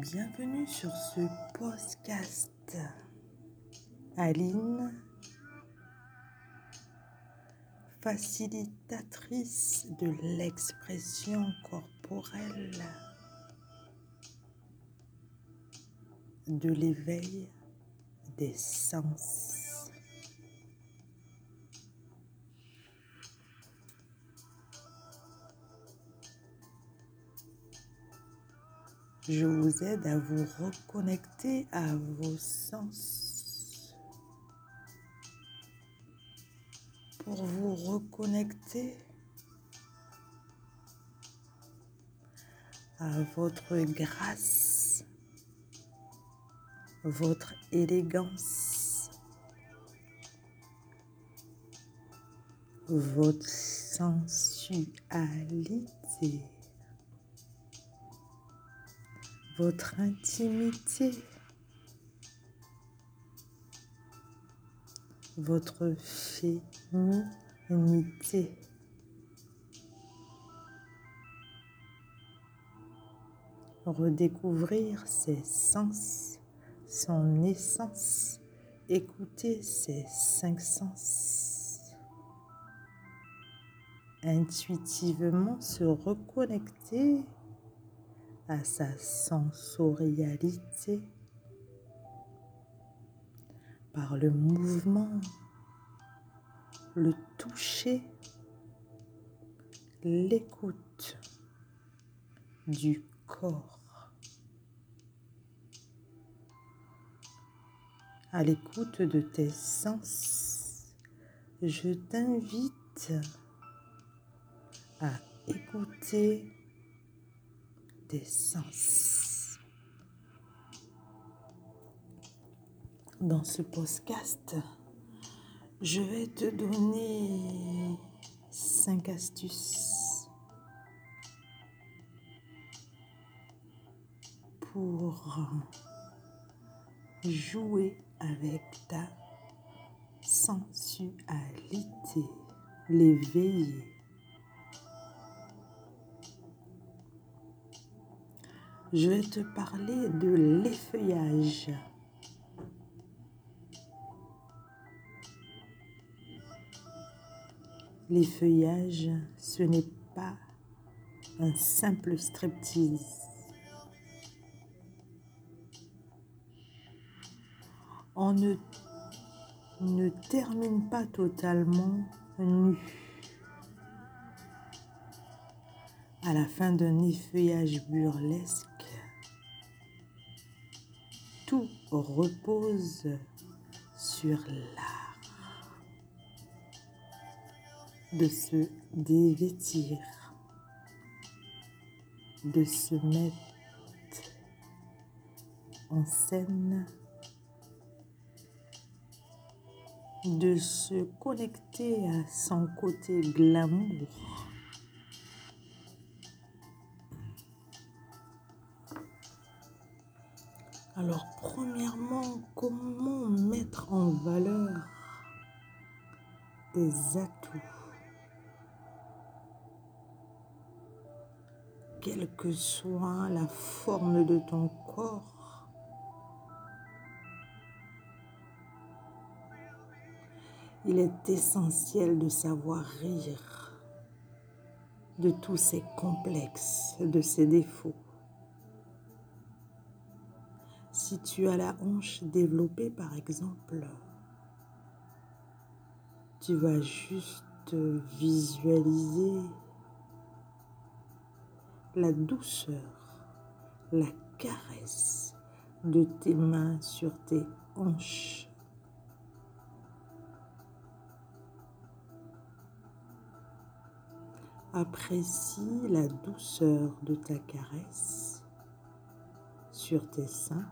Bienvenue sur ce podcast. Aline, facilitatrice de l'expression corporelle, de l'éveil des sens. Je vous aide à vous reconnecter à vos sens. Pour vous reconnecter à votre grâce, votre élégance, votre sensualité votre intimité, votre féminité. Redécouvrir ses sens, son essence, écouter ses cinq sens. Intuitivement se reconnecter à sa sensorialité par le mouvement, le toucher, l'écoute du corps. À l'écoute de tes sens, je t'invite à écouter Dans ce podcast, je vais te donner cinq astuces pour jouer avec ta sensualité, l'éveiller je vais te parler de l'effeuillage. L'effeuillage, ce n'est pas un simple striptease. On ne, ne termine pas totalement nu. À la fin d'un effeuillage burlesque, repose sur l'art de se dévêtir, de se mettre en scène, de se connecter à son côté glamour Alors, premièrement, comment mettre en valeur tes atouts? Quelle que soit la forme de ton corps, il est essentiel de savoir rire de tous ces complexes, de ces défauts. Si tu as la hanche développée, par exemple, tu vas juste visualiser la douceur, la caresse de tes mains sur tes hanches. Apprécie la douceur de ta caresse sur tes seins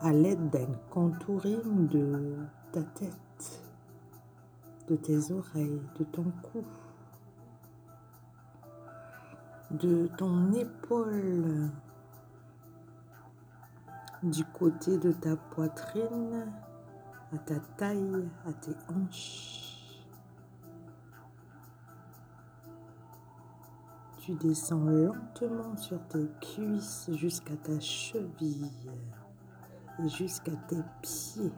à l'aide d'un contouring de ta tête, de tes oreilles, de ton cou, de ton épaule, du côté de ta poitrine, à ta taille, à tes hanches. tu descends lentement sur tes cuisses jusqu'à ta cheville jusqu'à tes pieds.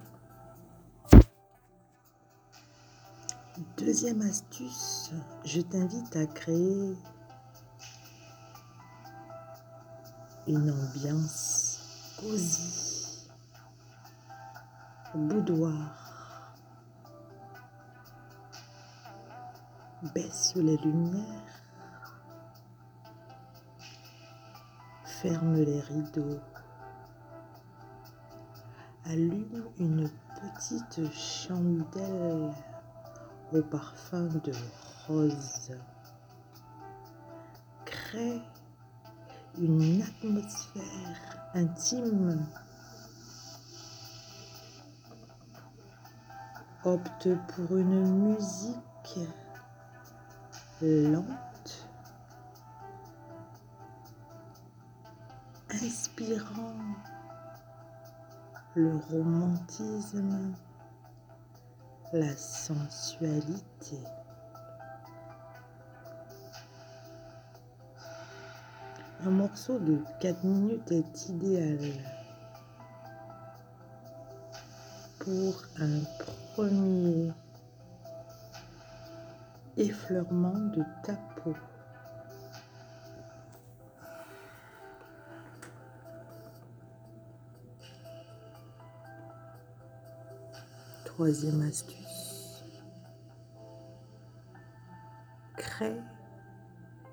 Deuxième astuce, je t'invite à créer une ambiance cosy, boudoir. Baisse les lumières, ferme les rideaux, allume une petite chandelle au parfum de rose. Crée une atmosphère intime. Opte pour une musique lente, inspirant le romantisme la sensualité. Un morceau de 4 minutes est idéal pour un premier effleurement de ta peau. Troisième astuce. Crée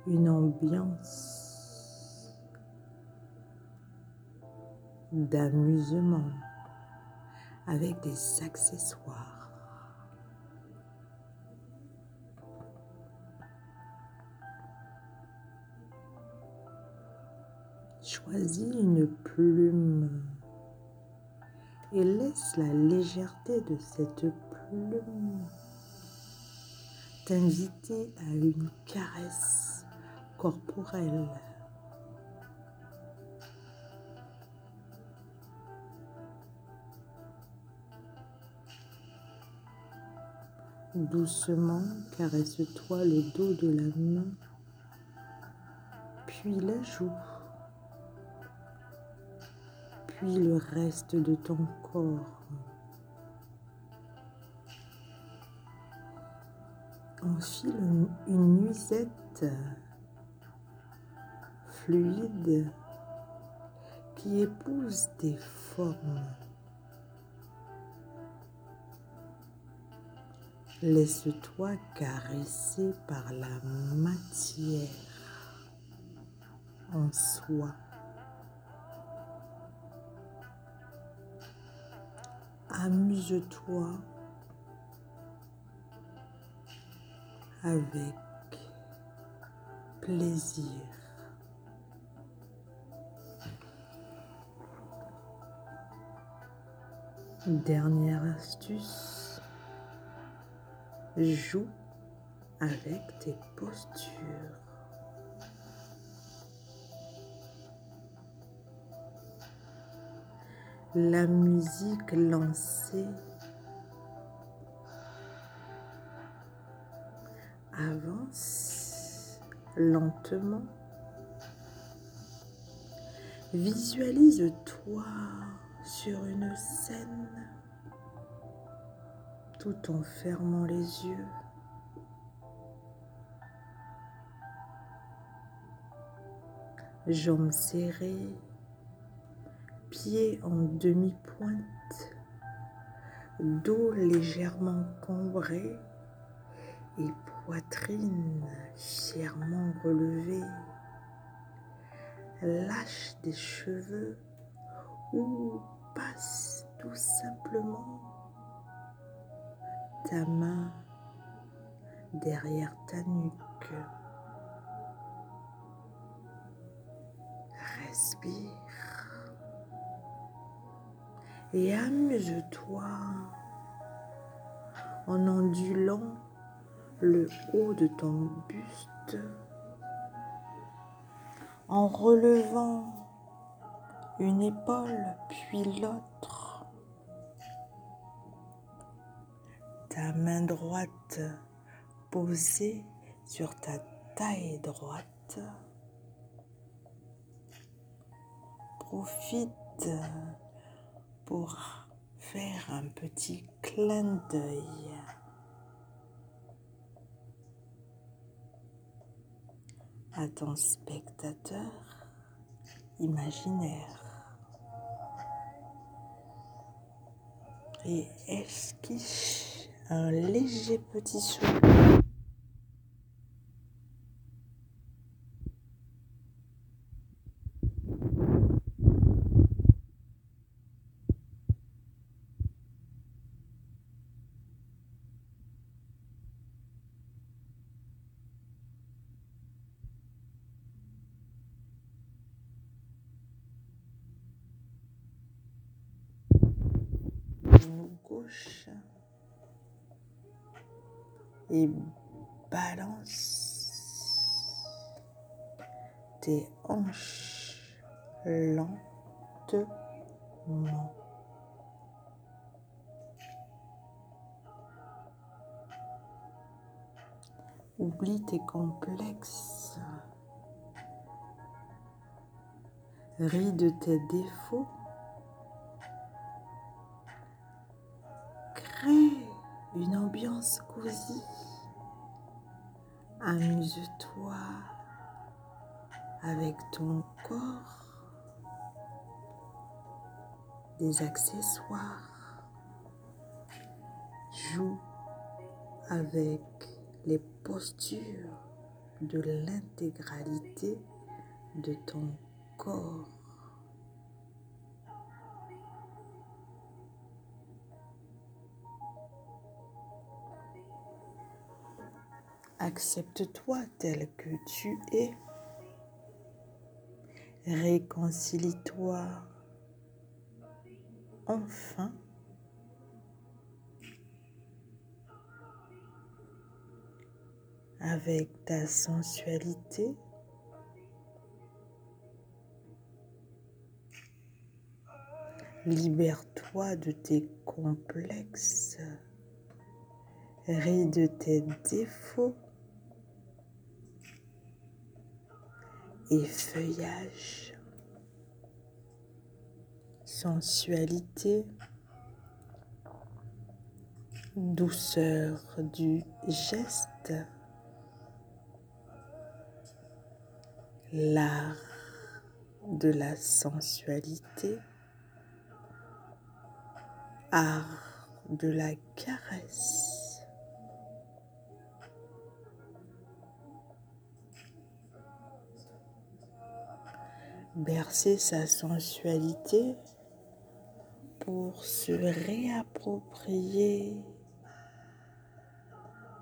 une ambiance d'amusement avec des accessoires. Choisis une plume et laisse la légèreté de cette plume t'inviter à une caresse corporelle. Doucement, caresse-toi le dos de la main, puis la joue puis le reste de ton corps. Enfile une nuisette fluide qui épouse tes formes. Laisse-toi caresser par la matière en soi. Amuse-toi avec plaisir. Dernière astuce, joue avec tes postures. La musique lancée avance lentement. Visualise-toi sur une scène tout en fermant les yeux. Jambes serrées, pieds en demi-pointe, dos légèrement cambré et poitrine fièrement relevée. Lâche des cheveux ou passe tout simplement ta main derrière ta nuque. Respire et amuse-toi en ondulant le haut de ton buste, en relevant une épaule puis l'autre. Ta main droite posée sur ta taille droite Profite. Pour faire un petit clin d'œil à ton spectateur imaginaire et esquisse un léger petit sourire. Et balance tes hanches lentement. Oublie tes complexes. Ris de tes défauts une ambiance cosy. Amuse-toi avec ton corps, des accessoires. Joue avec les postures de l'intégralité de ton corps. Accepte-toi tel que tu es. Réconcilie-toi enfin avec ta sensualité. Libère-toi de tes complexes. Ris de tes défauts. Feuillage, sensualité, douceur du geste, l'art de la sensualité, art de la caresse. Bercer sa sensualité pour se réapproprier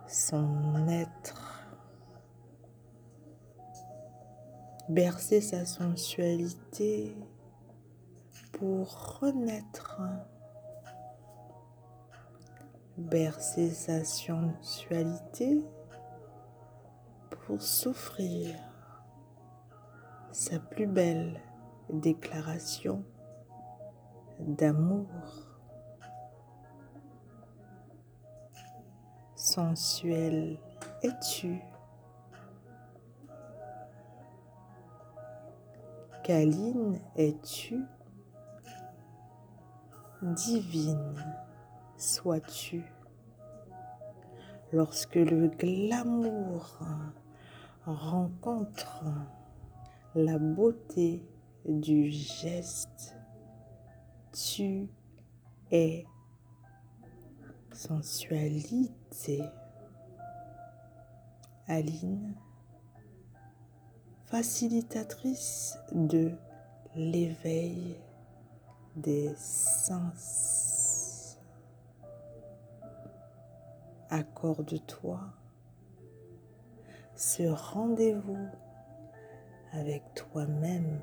son être, bercer sa sensualité pour renaître, bercer sa sensualité pour souffrir sa plus belle déclaration d'amour. Sensuel es-tu? Câline es-tu Divine? Sois-tu? Lorsque le glamour rencontre la beauté du geste. Tu es sensualité. Aline, facilitatrice de l'éveil des sens. Accorde-toi ce rendez-vous avec toi-même